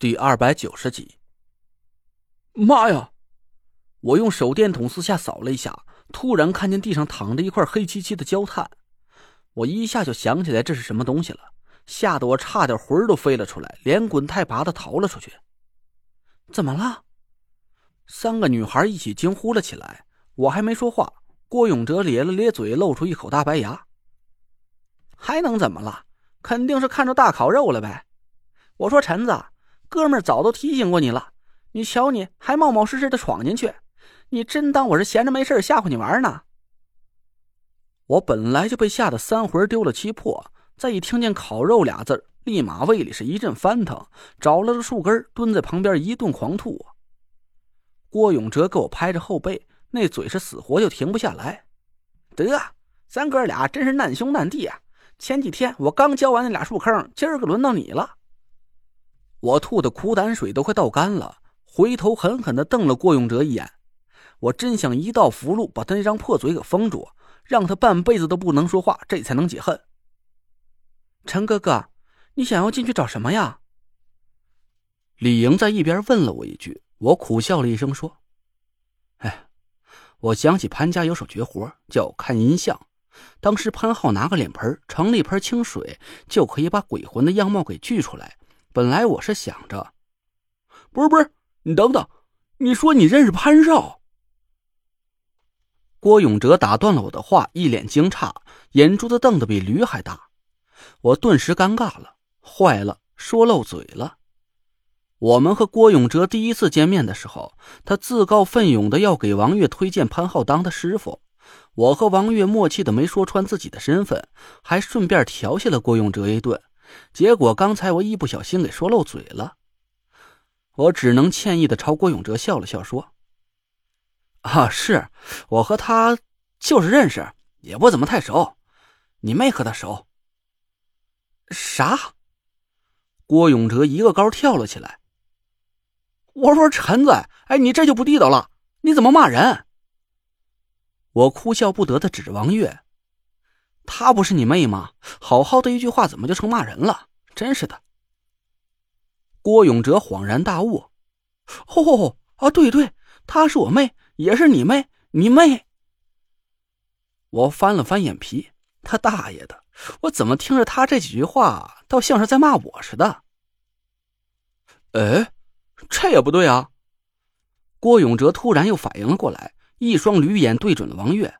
第二百九十集。妈呀！我用手电筒四下扫了一下，突然看见地上躺着一块黑漆漆的焦炭，我一下就想起来这是什么东西了，吓得我差点魂儿都飞了出来，连滚带爬的逃了出去。怎么了？三个女孩一起惊呼了起来。我还没说话，郭永哲咧了咧嘴，露出一口大白牙。还能怎么了？肯定是看着大烤肉了呗。我说陈子。哥们儿早都提醒过你了，你瞧你还冒冒失失的闯进去，你真当我是闲着没事吓唬你玩呢？我本来就被吓得三魂丢了七魄，再一听见“烤肉”俩字立马胃里是一阵翻腾，找了个树根蹲在旁边一顿狂吐。郭永哲给我拍着后背，那嘴是死活就停不下来。得，咱哥俩真是难兄难弟啊！前几天我刚浇完那俩树坑，今儿个轮到你了。我吐的苦胆水都快倒干了，回头狠狠的瞪了郭永哲一眼。我真想一道符箓把他那张破嘴给封住，让他半辈子都不能说话，这才能解恨。陈哥哥，你想要进去找什么呀？李莹在一边问了我一句，我苦笑了一声说：“哎，我想起潘家有手绝活叫看阴相，当时潘浩拿个脸盆盛了一盆清水，就可以把鬼魂的样貌给锯出来。”本来我是想着，不是不是，你等等，你说你认识潘少？郭永哲打断了我的话，一脸惊诧，眼珠子瞪得比驴还大。我顿时尴尬了，坏了，说漏嘴了。我们和郭永哲第一次见面的时候，他自告奋勇的要给王月推荐潘浩当他师傅。我和王月默契的没说穿自己的身份，还顺便调戏了郭永哲一顿。结果刚才我一不小心给说漏嘴了，我只能歉意的朝郭永哲笑了笑，说：“啊，是我和他就是认识，也不怎么太熟。你妹和他熟？啥？”郭永哲一个高跳了起来。我说：“陈子，哎，你这就不地道了，你怎么骂人？”我哭笑不得的指着王月。她不是你妹吗？好好的一句话，怎么就成骂人了？真是的。郭永哲恍然大悟：“哦，啊，对对，她是我妹，也是你妹，你妹。”我翻了翻眼皮，他大爷的，我怎么听着他这几句话，倒像是在骂我似的？哎，这也不对啊！郭永哲突然又反应了过来，一双驴眼对准了王月：“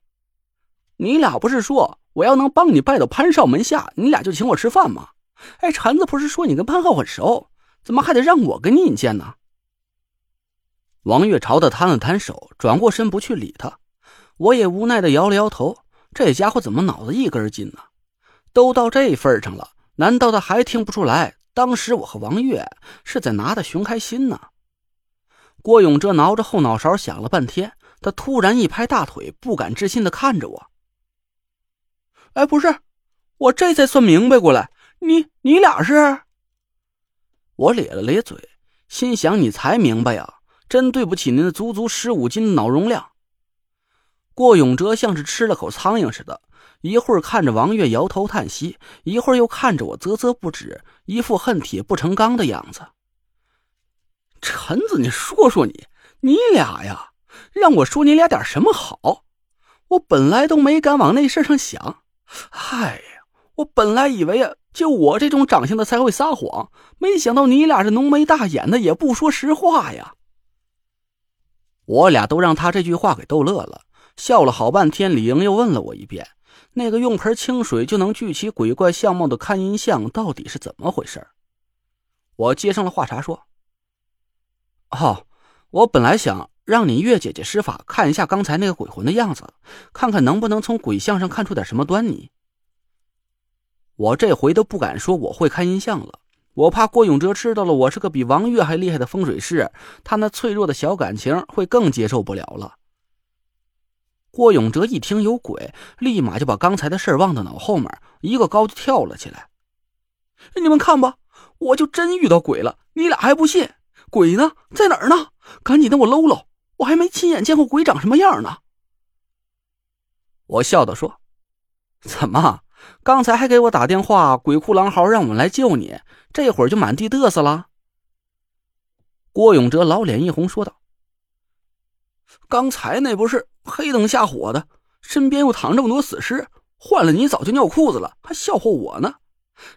你俩不是说？”我要能帮你拜到潘少门下，你俩就请我吃饭吗？哎，陈子不是说你跟潘浩很熟，怎么还得让我跟你引荐呢？王月朝他摊了摊手，转过身不去理他。我也无奈的摇了摇头，这家伙怎么脑子一根筋呢？都到这份上了，难道他还听不出来？当时我和王月是在拿他熊开心呢？郭永哲挠着后脑勺想了半天，他突然一拍大腿，不敢置信的看着我。哎，不是，我这才算明白过来，你你俩是？我咧了咧嘴，心想你才明白呀，真对不起您那足足十五斤的脑容量。郭永哲像是吃了口苍蝇似的，一会儿看着王月摇头叹息，一会儿又看着我啧啧不止，一副恨铁不成钢的样子。陈子，你说说你，你俩呀，让我说你俩点什么好？我本来都没敢往那事上想。嗨呀，我本来以为啊，就我这种长相的才会撒谎，没想到你俩是浓眉大眼的，也不说实话呀。我俩都让他这句话给逗乐了，笑了好半天。李莹又问了我一遍，那个用盆清水就能聚起鬼怪相貌的看阴像到底是怎么回事？我接上了话茬说：“哦，我本来想。”让你月姐姐施法看一下刚才那个鬼魂的样子，看看能不能从鬼像上看出点什么端倪。我这回都不敢说我会看阴像了，我怕郭永哲知道了我是个比王月还厉害的风水师，他那脆弱的小感情会更接受不了了。郭永哲一听有鬼，立马就把刚才的事忘到脑后面，一个高就跳了起来。你们看吧，我就真遇到鬼了，你俩还不信？鬼呢，在哪儿呢？赶紧等我搂搂。我还没亲眼见过鬼长什么样呢。我笑道：“说，怎么刚才还给我打电话，鬼哭狼嚎让我们来救你，这会儿就满地嘚瑟了？”郭永哲老脸一红，说道：“刚才那不是黑灯瞎火的，身边又躺这么多死尸，换了你早就尿裤子了，还笑话我呢。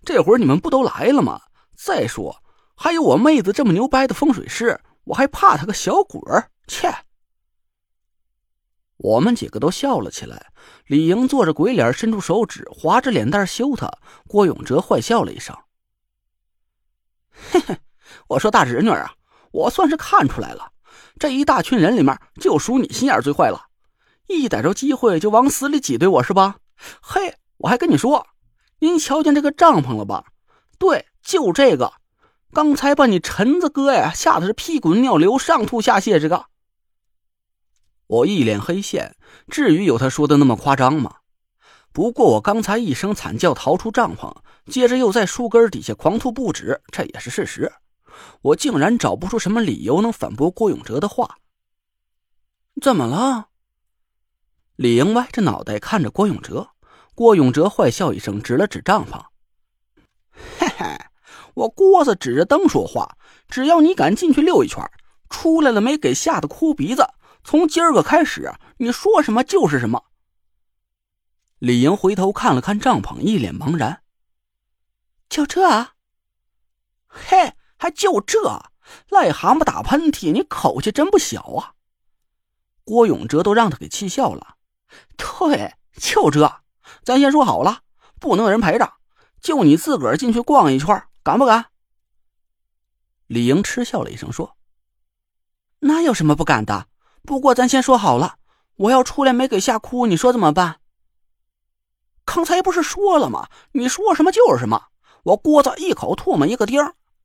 这会儿你们不都来了吗？再说还有我妹子这么牛掰的风水师，我还怕他个小鬼儿？切！”我们几个都笑了起来。李莹做着鬼脸，伸出手指划着脸蛋羞他。郭永哲坏笑了一声：“嘿嘿，我说大侄女啊。”我算是看出来了，这一大群人里面，就属你心眼最坏了，一逮着机会就往死里挤兑我是吧？嘿，我还跟你说，您瞧见这个帐篷了吧？对，就这个，刚才把你陈子哥呀吓得是屁滚尿流，上吐下泻。这个，我一脸黑线，至于有他说的那么夸张吗？不过我刚才一声惨叫逃出帐篷，接着又在树根底下狂吐不止，这也是事实。我竟然找不出什么理由能反驳郭永哲的话。怎么了？李英歪着脑袋看着郭永哲。郭永哲坏笑一声，指了指帐篷：“嘿嘿，我郭子指着灯说话。只要你敢进去溜一圈，出来了没给吓得哭鼻子，从今儿个开始，你说什么就是什么。”李莹回头看了看帐篷，一脸茫然：“就这？嘿。”还就这癞蛤蟆打喷嚏，你口气真不小啊！郭永哲都让他给气笑了。对，就这，咱先说好了，不能有人陪着，就你自个儿进去逛一圈，敢不敢？李莹嗤笑了一声说：“那有什么不敢的？不过咱先说好了，我要出来没给吓哭，你说怎么办？刚才不是说了吗？你说什么就是什么。我郭子一口唾沫一个钉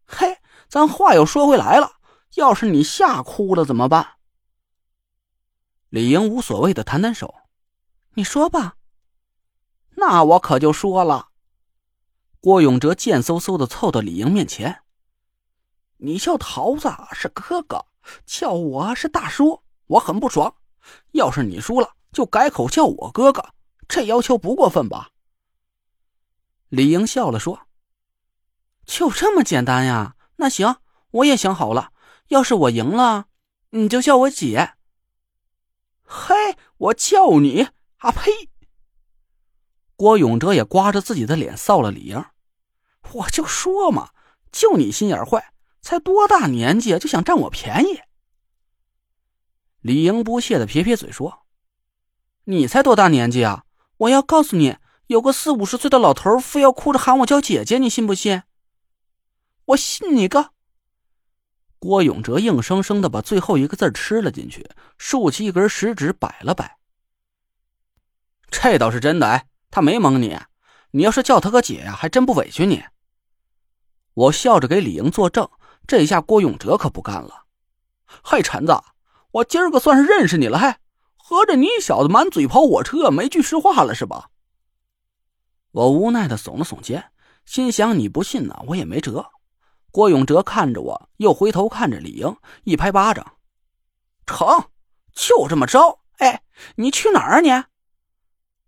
嘿。”咱话又说回来了，要是你吓哭了怎么办？李英无所谓的弹弹手，你说吧。那我可就说了。郭永哲贱嗖嗖的凑到李英面前：“你叫桃子是哥哥，叫我是大叔，我很不爽。要是你输了，就改口叫我哥哥，这要求不过分吧？”李英笑了说：“就这么简单呀？”那行，我也想好了。要是我赢了，你就叫我姐。嘿，我叫你啊呸！郭永哲也刮着自己的脸臊了李英。我就说嘛，就你心眼坏，才多大年纪就想占我便宜？李英不屑的撇撇嘴说：“你才多大年纪啊？我要告诉你，有个四五十岁的老头非要哭着喊我叫姐姐，你信不信？”我信你个！郭永哲硬生生的把最后一个字吃了进去，竖起一根食指摆了摆。这倒是真的，哎，他没蒙你。你要是叫他个姐呀，还真不委屈你。我笑着给李莹作证，这下郭永哲可不干了。嘿，陈子，我今儿个算是认识你了，嘿，合着你小子满嘴跑火车，没句实话了是吧？我无奈的耸了耸肩，心想你不信呢，我也没辙。郭永哲看着我，又回头看着李英，一拍巴掌：“成，就这么着。哎，你去哪儿啊你？”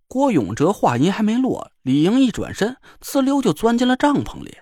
郭永哲话音还没落，李英一转身，呲溜就钻进了帐篷里。